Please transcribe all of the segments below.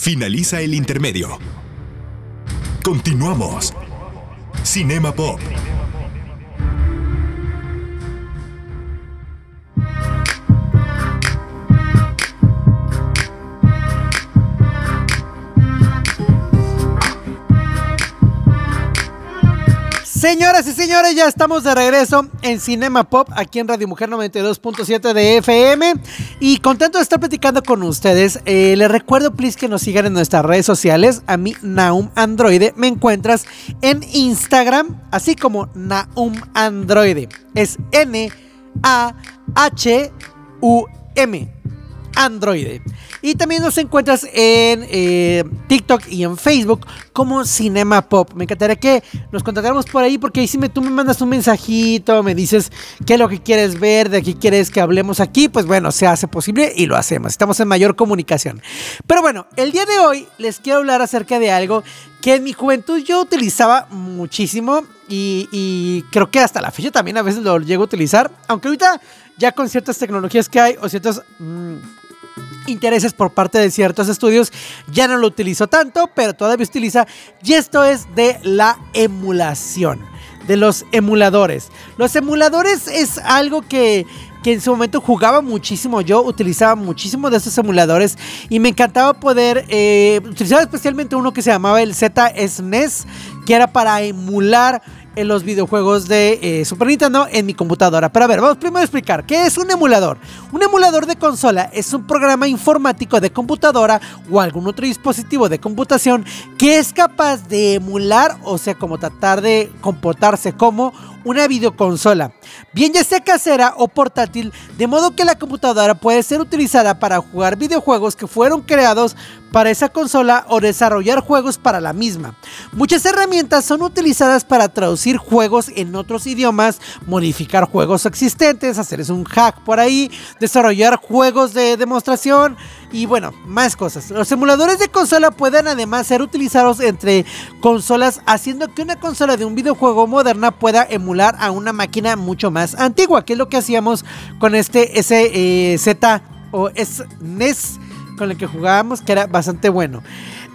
Finaliza el intermedio. Continuamos. Cinema Pop. Señoras y señores, ya estamos de regreso en Cinema Pop, aquí en Radio Mujer 92.7 de FM. Y contento de estar platicando con ustedes. Eh, les recuerdo, please, que nos sigan en nuestras redes sociales. A mí, Naum Androide, me encuentras en Instagram, así como Naum Androide. Es N-A-H-U-M. Android. Y también nos encuentras en eh, TikTok y en Facebook como Cinema Pop. Me encantaría que nos contactáramos por ahí porque ahí si me, tú me mandas un mensajito, me dices qué es lo que quieres ver, de qué quieres que hablemos aquí, pues bueno, se hace posible y lo hacemos. Estamos en mayor comunicación. Pero bueno, el día de hoy les quiero hablar acerca de algo que en mi juventud yo utilizaba muchísimo y, y creo que hasta la fecha también a veces lo llego a utilizar, aunque ahorita ya con ciertas tecnologías que hay o ciertos mm, intereses por parte de ciertos estudios, ya no lo utilizo tanto, pero todavía utiliza. Y esto es de la emulación, de los emuladores. Los emuladores es algo que que en su momento jugaba muchísimo. Yo utilizaba muchísimo de esos emuladores y me encantaba poder eh, utilizar especialmente uno que se llamaba el ZSNES, que era para emular en los videojuegos de eh, Super Nintendo en mi computadora. Pero a ver, vamos primero a explicar qué es un emulador. Un emulador de consola es un programa informático de computadora o algún otro dispositivo de computación que es capaz de emular, o sea, como tratar de comportarse como una videoconsola, bien ya sea casera o portátil, de modo que la computadora puede ser utilizada para jugar videojuegos que fueron creados para esa consola o desarrollar juegos para la misma. Muchas herramientas son utilizadas para traducir juegos en otros idiomas, modificar juegos existentes, hacerles un hack por ahí, desarrollar juegos de demostración y bueno, más cosas. Los emuladores de consola pueden además ser utilizados entre consolas, haciendo que una consola de un videojuego moderna pueda emular a una máquina mucho más antigua, que es lo que hacíamos con este SZ o SNES con el que jugábamos, que era bastante bueno.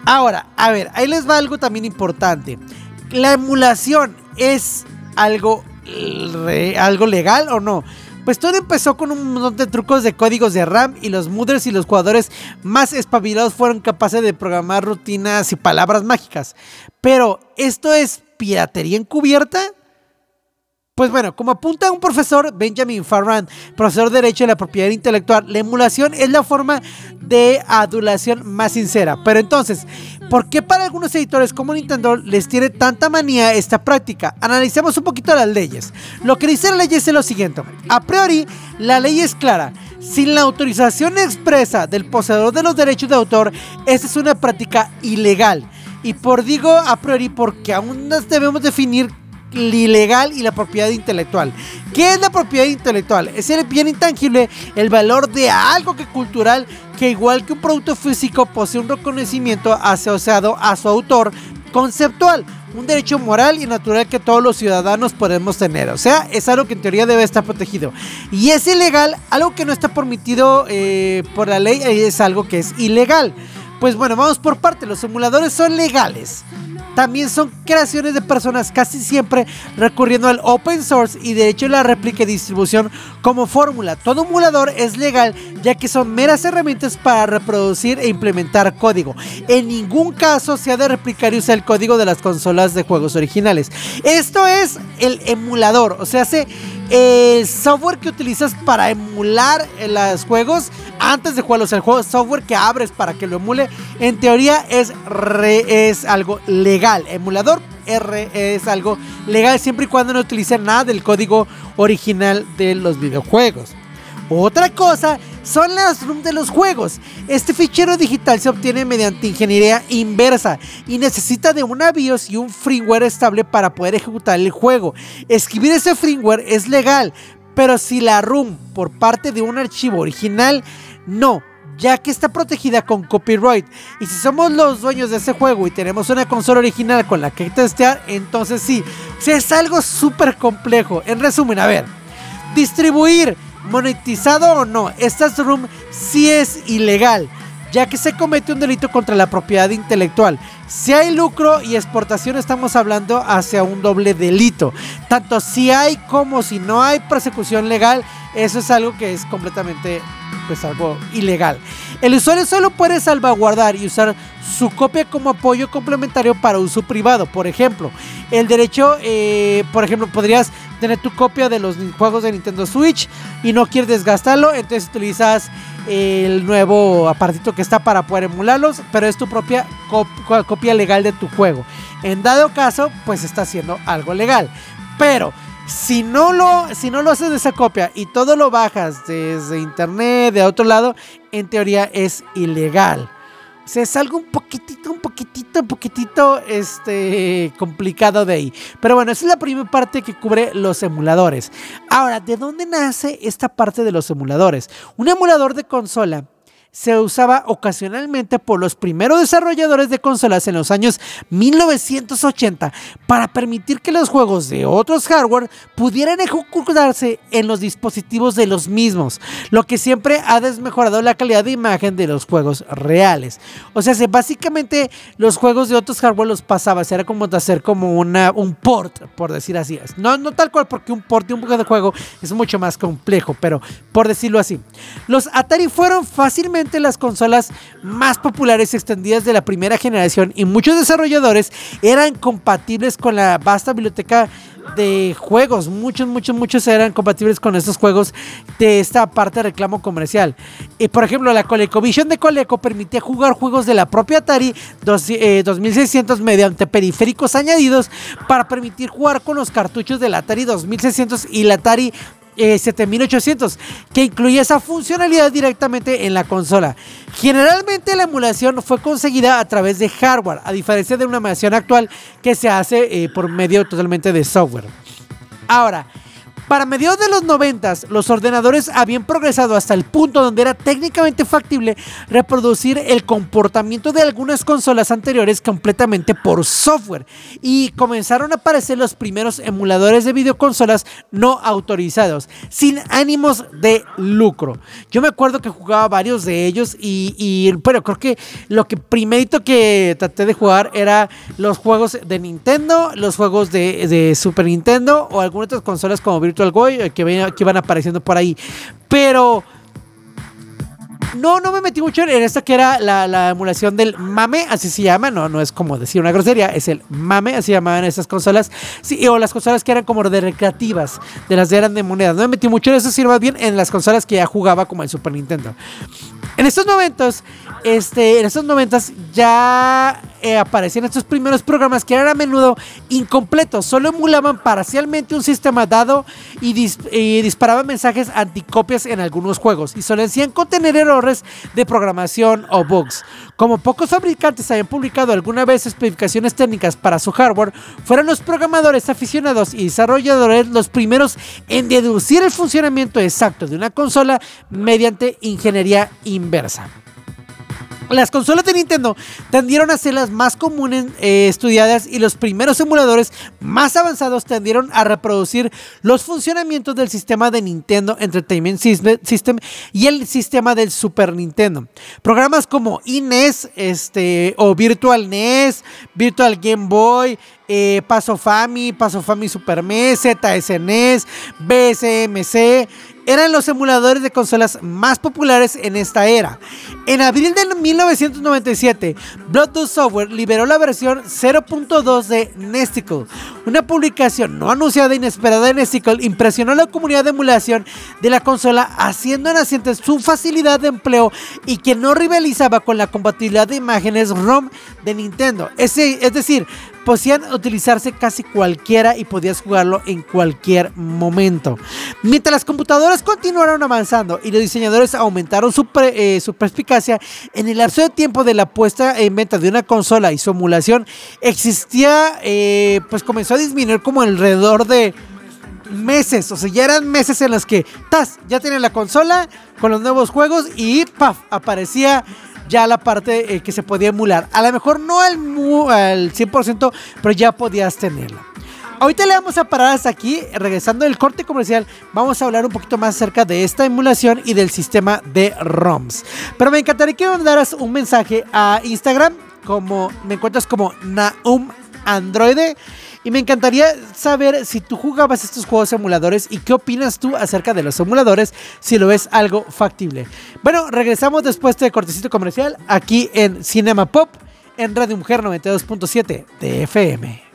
Ahora, a ver, ahí les va algo también importante. ¿La emulación es algo, algo legal o no? Pues todo empezó con un montón de trucos de códigos de RAM y los modders y los jugadores más espabilados fueron capaces de programar rutinas y palabras mágicas. Pero, ¿esto es piratería encubierta? Pues bueno, como apunta un profesor, Benjamin Farran, profesor de Derecho de la Propiedad Intelectual, la emulación es la forma de adulación más sincera. Pero entonces, ¿por qué para algunos editores como Nintendo les tiene tanta manía esta práctica? Analicemos un poquito las leyes. Lo que dice la ley es lo siguiente. A priori, la ley es clara. Sin la autorización expresa del poseedor de los derechos de autor, esta es una práctica ilegal. Y por digo a priori porque aún debemos definir ilegal y la propiedad intelectual. ¿Qué es la propiedad intelectual? Es el bien intangible, el valor de algo que cultural que igual que un producto físico posee un reconocimiento asociado a su autor conceptual, un derecho moral y natural que todos los ciudadanos podemos tener. O sea, es algo que en teoría debe estar protegido. Y es ilegal, algo que no está permitido eh, por la ley, es algo que es ilegal. Pues bueno, vamos por parte. Los emuladores son legales también son creaciones de personas casi siempre recurriendo al open source y de hecho la réplica y distribución como fórmula. Todo emulador es legal ya que son meras herramientas para reproducir e implementar código. En ningún caso se ha de replicar y usar el código de las consolas de juegos originales. Esto es el emulador, o sea, hace el software que utilizas para emular los juegos antes de jugarlos. El juego software que abres para que lo emule, en teoría es, es algo legal. Emulador R es algo legal siempre y cuando no utilice nada del código original de los videojuegos. Otra cosa son las ROM de los juegos. Este fichero digital se obtiene mediante ingeniería inversa y necesita de una BIOS y un firmware estable para poder ejecutar el juego. Escribir ese firmware es legal, pero si la ROM por parte de un archivo original, no ya que está protegida con copyright. Y si somos los dueños de ese juego y tenemos una consola original con la que testear, entonces sí. es algo súper complejo. En resumen, a ver, distribuir monetizado o no, estas room sí es ilegal, ya que se comete un delito contra la propiedad intelectual. Si hay lucro y exportación, estamos hablando hacia un doble delito. Tanto si hay como si no hay persecución legal, eso es algo que es completamente pues algo ilegal. El usuario solo puede salvaguardar y usar su copia como apoyo complementario para uso privado. Por ejemplo, el derecho, eh, por ejemplo, podrías tener tu copia de los juegos de Nintendo Switch y no quieres desgastarlo, entonces utilizas el nuevo apartito que está para poder emularlos, pero es tu propia copia legal de tu juego. En dado caso, pues está haciendo algo legal. Pero si no lo, si no lo haces de esa copia y todo lo bajas desde internet, de otro lado, en teoría es ilegal. Es algo un poquitito, un poquitito, un poquitito este, complicado de ahí. Pero bueno, esa es la primera parte que cubre los emuladores. Ahora, ¿de dónde nace esta parte de los emuladores? Un emulador de consola se usaba ocasionalmente por los primeros desarrolladores de consolas en los años 1980 para permitir que los juegos de otros hardware pudieran ejecutarse en los dispositivos de los mismos, lo que siempre ha desmejorado la calidad de imagen de los juegos reales. O sea, básicamente los juegos de otros hardware los pasaba, era como hacer como una, un port, por decir así. No, no tal cual, porque un port de un juego es mucho más complejo, pero por decirlo así. Los Atari fueron fácilmente las consolas más populares y extendidas de la primera generación y muchos desarrolladores eran compatibles con la vasta biblioteca de juegos. Muchos, muchos, muchos eran compatibles con estos juegos de esta parte de reclamo comercial. Y por ejemplo, la ColecoVision de Coleco permitía jugar juegos de la propia Atari 2600 eh, mediante periféricos añadidos para permitir jugar con los cartuchos del Atari 2600 y la Atari 7800, eh, que incluye esa funcionalidad directamente en la consola. Generalmente la emulación fue conseguida a través de hardware, a diferencia de una emulación actual que se hace eh, por medio totalmente de software. Ahora, para mediados de los 90, los ordenadores habían progresado hasta el punto donde era técnicamente factible reproducir el comportamiento de algunas consolas anteriores completamente por software y comenzaron a aparecer los primeros emuladores de videoconsolas no autorizados, sin ánimos de lucro. Yo me acuerdo que jugaba varios de ellos y, pero creo que lo que primerito que traté de jugar era los juegos de Nintendo, los juegos de, Super Nintendo o algunas otras consolas como Virtual algo eh, que, que van apareciendo por ahí. Pero no, no me metí mucho en esta que era la, emulación del mame, así se llama, no, no es como decir una grosería, es el mame, así llamaban esas consolas, sí, o las consolas que eran como de recreativas, de las de eran de monedas. No me metí mucho en eso, sirva bien en las consolas que ya jugaba como el Super Nintendo. En estos momentos, este, en estos momentos ya eh, aparecían estos primeros programas que eran a menudo incompletos, solo emulaban parcialmente un sistema dado y, disparaban mensajes anticopias en algunos juegos y solían contener errores de programación o bugs. Como pocos fabricantes habían publicado alguna vez especificaciones técnicas para su hardware, fueron los programadores aficionados y desarrolladores los primeros en deducir el funcionamiento exacto de una consola mediante ingeniería inversa. Las consolas de Nintendo tendieron a ser las más comunes eh, estudiadas y los primeros emuladores más avanzados tendieron a reproducir los funcionamientos del sistema de Nintendo Entertainment System y el sistema del Super Nintendo. Programas como iNES este, o Virtual NES, Virtual Game Boy, eh, Paso Fami, Paso Fami Super NES, ZSNES, BSMC eran los emuladores de consolas más populares en esta era. En abril de 1997, Bluetooth Software liberó la versión 0.2 de Nesticle. Una publicación no anunciada e inesperada de Nesticle impresionó a la comunidad de emulación de la consola, haciendo naciente su facilidad de empleo y que no rivalizaba con la compatibilidad de imágenes ROM de Nintendo. Es decir, podían utilizarse casi cualquiera y podías jugarlo en cualquier momento. Mientras las computadoras continuaron avanzando y los diseñadores aumentaron su, eh, perspicacia, en el lapso de tiempo de la puesta en venta de una consola y su emulación existía, eh, pues comenzó a disminuir como alrededor de meses, o sea, ya eran meses en los que, ¡tas! Ya tienen la consola con los nuevos juegos y ¡paf! aparecía ya la parte eh, que se podía emular. A lo mejor no al, al 100%, pero ya podías tenerla. Ahorita le vamos a parar hasta aquí. Regresando del corte comercial, vamos a hablar un poquito más acerca de esta emulación y del sistema de ROMs. Pero me encantaría que me mandaras un mensaje a Instagram, como me encuentras como Naum Androide. Y me encantaría saber si tú jugabas estos juegos emuladores y qué opinas tú acerca de los emuladores, si lo ves algo factible. Bueno, regresamos después de cortecito comercial aquí en Cinema Pop, en Radio Mujer 92.7 de FM.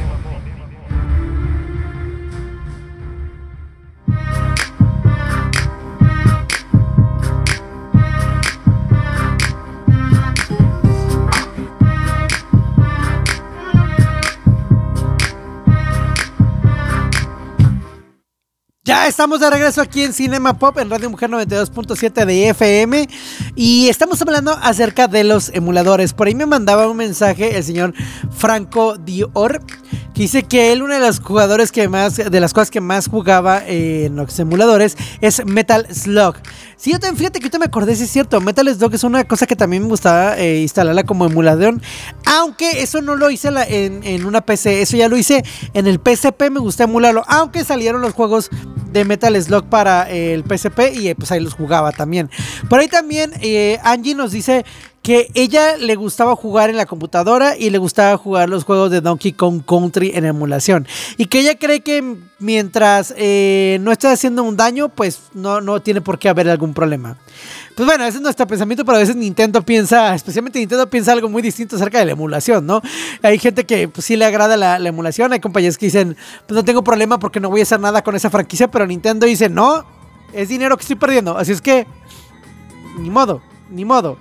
Estamos de regreso aquí en Cinema Pop en Radio Mujer 92.7 de FM y estamos hablando acerca de los emuladores. Por ahí me mandaba un mensaje el señor Franco Dior dice que él una de los jugadores que más de las cosas que más jugaba en los emuladores es Metal Slug. Sí, yo también fíjate que ahorita me acordé, sí es cierto, Metal Slug es una cosa que también me gustaba eh, instalarla como emulador, aunque eso no lo hice en, una PC, eso ya lo hice en el PSP, me gusta emularlo, aunque salieron los juegos de Metal Slug para el PSP y eh, pues ahí los jugaba también. Por ahí también eh, Angie nos dice que ella le gustaba jugar en la computadora y le gustaba jugar los juegos de Donkey Kong Country en emulación. Y que ella cree que mientras eh, no esté haciendo un daño, pues no, no tiene por qué haber algún problema. Pues bueno, ese es nuestro pensamiento, pero a veces Nintendo piensa, especialmente Nintendo piensa algo muy distinto acerca de la emulación, ¿no? Hay gente que pues, sí le agrada la, la emulación, hay compañías que dicen, pues no tengo problema porque no voy a hacer nada con esa franquicia, pero Nintendo dice, no, es dinero que estoy perdiendo, así es que, ni modo, ni modo.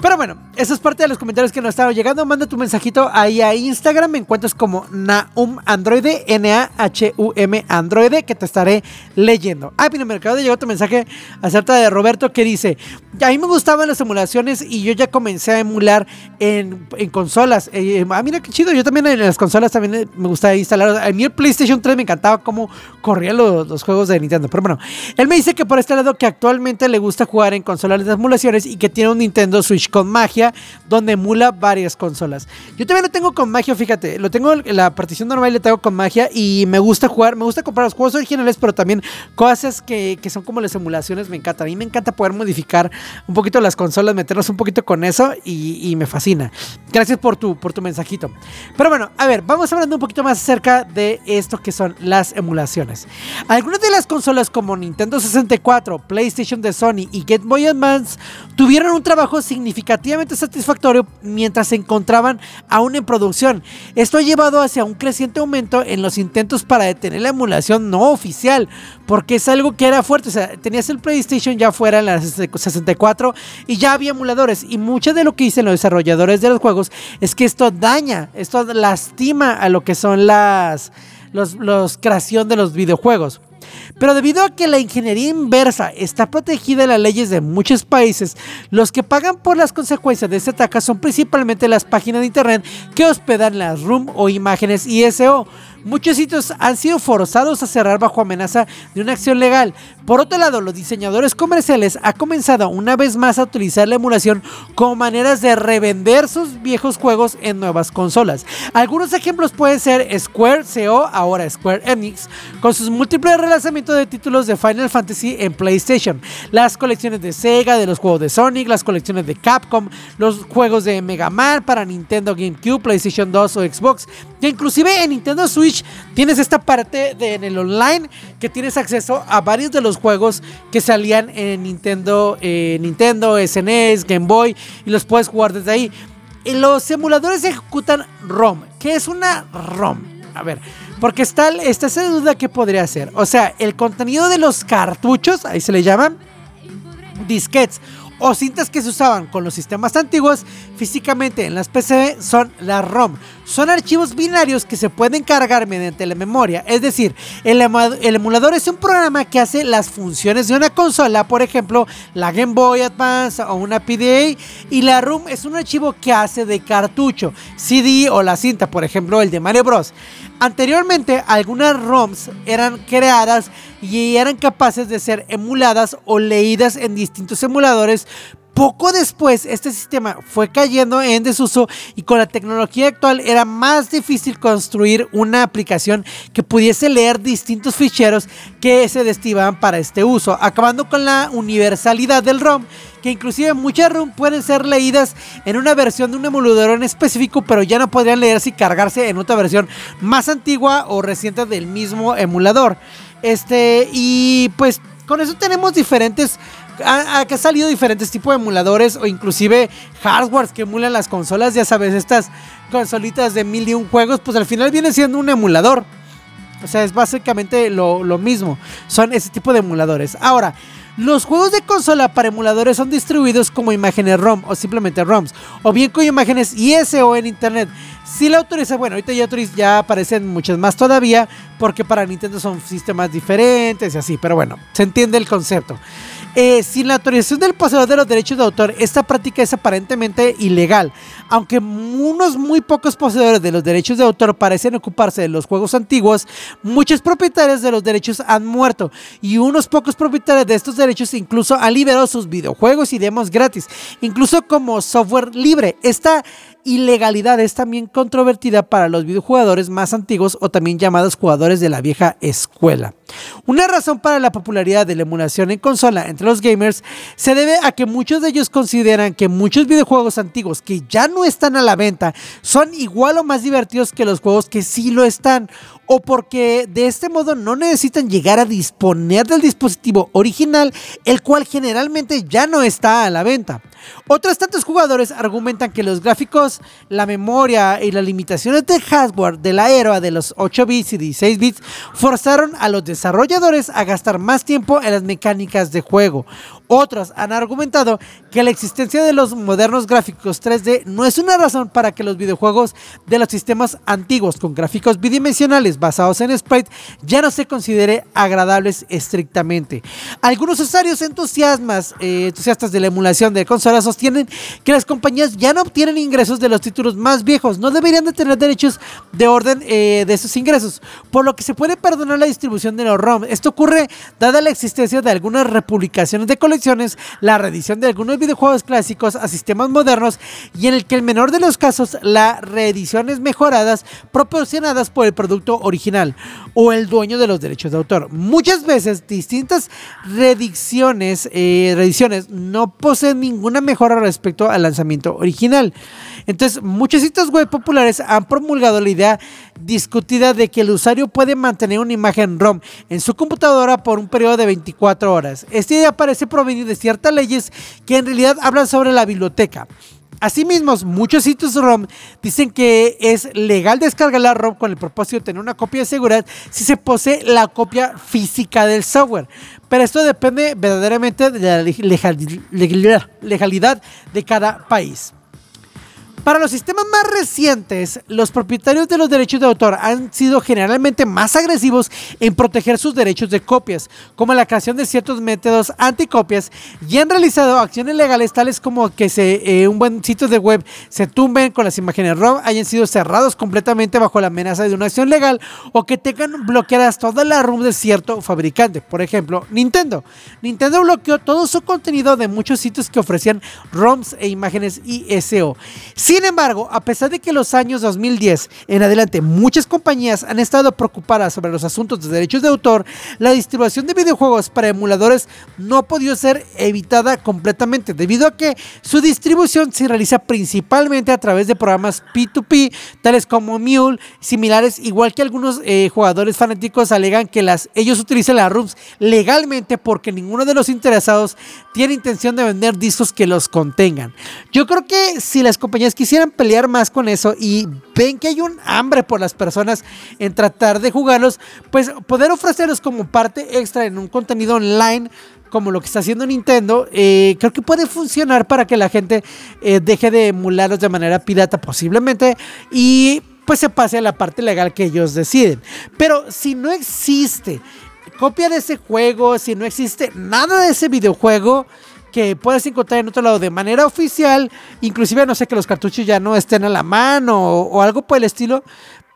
Pero bueno, eso es parte de los comentarios que nos estaban llegando. Manda tu mensajito ahí a Instagram. Me encuentras como Naum Androide, N-A-H-U-M Androide, que te estaré leyendo. Ah, mira, mercado llegó tu mensaje acerca de Roberto que dice: A mí me gustaban las emulaciones y yo ya comencé a emular en, en consolas. Eh, ah, mira qué chido. Yo también en las consolas también eh, me gustaba instalar. A mí el PlayStation 3 me encantaba cómo corrían los, los juegos de Nintendo. Pero bueno, él me dice que por este lado que actualmente le gusta jugar en consolas de emulaciones y que tiene un Nintendo Switch con magia donde emula varias consolas. Yo también lo tengo con magia, fíjate, lo tengo en la partición normal y lo tengo con magia y me gusta jugar, me gusta comprar los juegos originales, pero también cosas que, que son como las emulaciones me encantan. A mí me encanta poder modificar un poquito las consolas, meternos un poquito con eso y, me fascina. Gracias por tu, por tu mensajito. Pero bueno, a ver, vamos hablando un poquito más acerca de esto que son las emulaciones. Algunas de las consolas como Nintendo 64, PlayStation de Sony y Game Boy Advance tuvieron un trabajo significativamente satisfactorio mientras se encontraban aún en producción. Esto ha llevado hacia un creciente aumento en los intentos para detener la emulación no oficial, porque es algo que era fuerte. O sea, tenías el PlayStation ya fuera en la 64 y ya había emuladores. Y mucho de lo que dicen los desarrolladores de los juegos es que esto daña, esto lastima a lo que son las los, los creación de los videojuegos. Pero debido a que la ingeniería inversa está protegida en las leyes de muchos países, los que pagan por las consecuencias de este ataque son principalmente las páginas de internet que hospedan las ROM o imágenes ISO. Muchos sitios han sido forzados a cerrar bajo amenaza de una acción legal. Por otro lado, los diseñadores comerciales han comenzado una vez más a utilizar la emulación como maneras de revender sus viejos juegos en nuevas consolas. Algunos ejemplos pueden ser Square CO, ahora Square Enix, con sus múltiples relanzamientos de títulos de Final Fantasy en PlayStation, las colecciones de Sega, de los juegos de Sonic, las colecciones de Capcom, los juegos de Mega Man para Nintendo GameCube, PlayStation 2 o Xbox, que inclusive en Nintendo Switch tienes esta parte de, en el online que tienes acceso a varios de los juegos que salían en Nintendo, eh, Nintendo, SNES, Game Boy y los puedes jugar desde ahí. Y los emuladores ejecutan ROM. ¿Qué es una ROM? A ver, porque está, está esa duda que podría ser. O sea, el contenido de los cartuchos, ahí se le llaman disquetes o cintas que se usaban con los sistemas antiguos físicamente en las PC son las ROM. Son archivos binarios que se pueden cargar mediante la memoria. Es decir, el, el, emulador es un programa que hace las funciones de una consola, por ejemplo, la Game Boy Advance o una PDA. Y la ROM es un archivo que hace de cartucho, CD o la cinta, por ejemplo, el de Mario Bros. Anteriormente, algunas ROMs eran creadas y eran capaces de ser emuladas o leídas en distintos emuladores. Poco después, este sistema fue cayendo en desuso y con la tecnología actual era más difícil construir una aplicación que pudiese leer distintos ficheros que se destinaban para este uso, acabando con la universalidad del ROM que inclusive muchas ROM pueden ser leídas en una versión de un emulador en específico, pero ya no podrían leerse y cargarse en otra versión más antigua o reciente del mismo emulador. Este, y pues con eso tenemos diferentes ha, ha, salido diferentes tipos de emuladores o inclusive hardwares que emulan las consolas, ya sabes, estas consolitas de mil y un juegos, pues al final viene siendo un emulador. O sea, es básicamente lo, lo mismo. Son ese tipo de emuladores. Ahora, los juegos de consola para emuladores son distribuidos como imágenes ROM o simplemente ROMs, o bien con imágenes ISO en internet. Si la autoriza, bueno, ahorita ya aparecen muchas más todavía, porque para Nintendo son sistemas diferentes y así, pero bueno, se entiende el concepto. Eh, sin la autorización del poseedor de los derechos de autor, esta práctica es aparentemente ilegal. Aunque unos muy pocos poseedores de los derechos de autor parecen ocuparse de los juegos antiguos, muchos propietarios de los derechos han muerto y unos pocos propietarios de estos derechos incluso han liberado sus videojuegos y demos gratis, incluso como software libre. Esta ilegalidad es también controvertida para los videojugadores más antiguos o también llamados jugadores de la vieja escuela. Una razón para la popularidad de la emulación en consola entre los gamers se debe a que muchos de ellos consideran que muchos videojuegos antiguos que ya no están a la venta son igual o más divertidos que los juegos que sí lo están o porque de este modo no necesitan llegar a disponer del dispositivo original, el cual generalmente ya no está a la venta. Otros tantos jugadores argumentan que los gráficos, la memoria y las limitaciones del hardware de la era de los 8 bits y 16 bits forzaron a los desarrolladores a gastar más tiempo en las mecánicas de juego. Otros han argumentado que la existencia de los modernos gráficos 3D no es una razón para que los videojuegos de los sistemas antiguos con gráficos bidimensionales basados en sprite ya no se considere agradables estrictamente. Algunos usuarios entusiasmas, eh, entusiastas de la emulación de consolas sostienen que las compañías ya no obtienen ingresos de los títulos más viejos, no deberían de tener derechos de orden eh, de esos ingresos, por lo que se puede perdonar la distribución de los ROM. Esto ocurre dada la existencia de algunas republicaciones de la reedición de algunos videojuegos clásicos a sistemas modernos y en el que el menor de los casos las reediciones mejoradas proporcionadas por el producto original o el dueño de los derechos de autor. Muchas veces distintas reediciones, eh, reediciones no poseen ninguna mejora respecto al lanzamiento original. Entonces, muchos sitios web populares han promulgado la idea discutida de que el usuario puede mantener una imagen ROM en su computadora por un periodo de 24 horas. Esta idea parece provenir de ciertas leyes que en realidad hablan sobre la biblioteca. Asimismo, muchos sitios ROM dicen que es legal descargar la ROM con el propósito de tener una copia de seguridad si se posee la copia física del software. Pero esto depende verdaderamente de la legalidad de cada país. Para los sistemas más recientes, los propietarios de los derechos de autor han sido generalmente más agresivos en proteger sus derechos de copias, como la creación de ciertos métodos anticopias y han realizado acciones legales tales como que se, eh, un buen sitio de web se tumben con las imágenes ROM, hayan sido cerrados completamente bajo la amenaza de una acción legal o que tengan bloqueadas toda la ROM de cierto fabricante. Por ejemplo, Nintendo. Nintendo bloqueó todo su contenido de muchos sitios que ofrecían ROMs e imágenes ISO. Sin embargo, a pesar de que los años 2010 en adelante muchas compañías han estado preocupadas sobre los asuntos de derechos de autor, la distribución de videojuegos para emuladores no ha podido ser evitada completamente debido a que su distribución se realiza principalmente a través de programas P2P, tales como Mule, similares, igual que algunos eh, jugadores fanáticos alegan que las, ellos utilizan las ROMs legalmente porque ninguno de los interesados tiene intención de vender discos que los contengan. Yo creo que si las compañías quisieran pelear más con eso y ven que hay un hambre por las personas en tratar de jugarlos, pues poder ofrecerlos como parte extra en un contenido online como lo que está haciendo Nintendo, eh, creo que puede funcionar para que la gente eh, deje de emularlos de manera pirata posiblemente y pues se pase a la parte legal que ellos deciden. Pero si no existe copia de ese juego, si no existe nada de ese videojuego, que puedes encontrar en otro lado de manera oficial, inclusive no sé que los cartuchos ya no estén a la mano o, o algo por el estilo,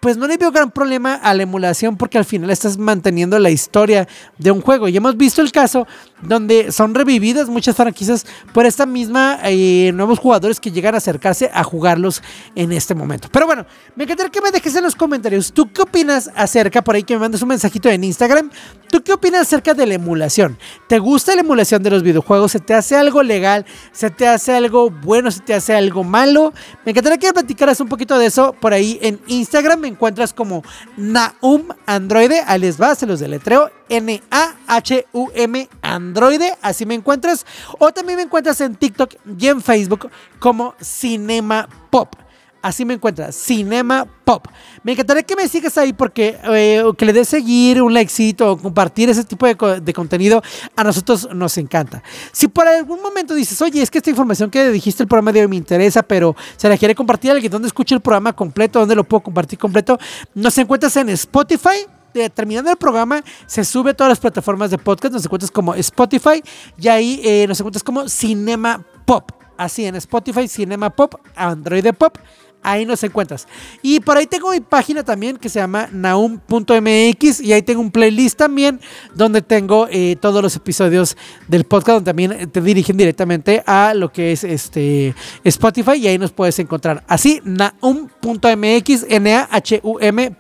pues no le veo gran problema a la emulación porque al final estás manteniendo la historia de un juego. Y hemos visto el caso donde son revividas muchas franquicias por esta misma eh, nuevos jugadores que llegan a acercarse a jugarlos en este momento. Pero bueno, me encantaría que me dejes en los comentarios. ¿Tú qué opinas acerca? Por ahí que me mandes un mensajito en Instagram. ¿Tú qué opinas acerca de la emulación? ¿Te gusta la emulación de los videojuegos? ¿Se te hace algo legal? ¿Se te hace algo bueno? ¿Se te hace algo malo? Me encantaría que platicaras un poquito de eso por ahí en Instagram. Encuentras como Naum Androide. Ahí les va, se los deletreo. N-A-H-U-M Androide. Así me encuentras. O también me encuentras en TikTok y en Facebook como Cinema Pop. Así me encuentras, Cinema Pop. Me encantaría que me sigas ahí porque eh, que le des seguir, un likecito o compartir ese tipo de, de contenido. A nosotros nos encanta. Si por algún momento dices, oye, es que esta información que dijiste el programa de hoy me interesa, pero se la quiere compartir a alguien, ¿dónde escucho el programa completo? ¿Dónde lo puedo compartir completo? Nos encuentras en Spotify de- terminando el programa, se sube a todas las plataformas de podcast. Nos encuentras como Spotify y ahí eh, nos encuentras como Cinema Pop. Así en Spotify, Cinema Pop, Android Pop. Ahí nos encuentras. Y por ahí tengo mi página también que se llama naum.mx y ahí tengo un playlist también donde tengo eh, todos los episodios del podcast donde también te dirigen directamente a lo que es este Spotify y ahí nos puedes encontrar. Así, naum.mx, N-A-H-U-M.mx.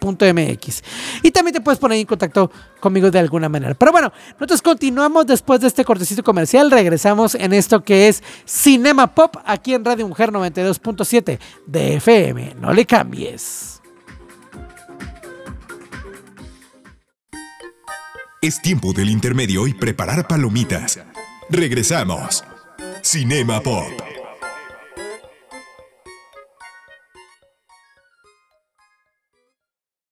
Y también te puedes poner en contacto conmigo de alguna manera. Pero bueno, nosotros continuamos después de este cortecito comercial. Regresamos en esto que es Cinema Pop aquí en Radio Mujer 92.7 de No le cambies. Es tiempo del intermedio y preparar palomitas. Regresamos. Cinema Pop.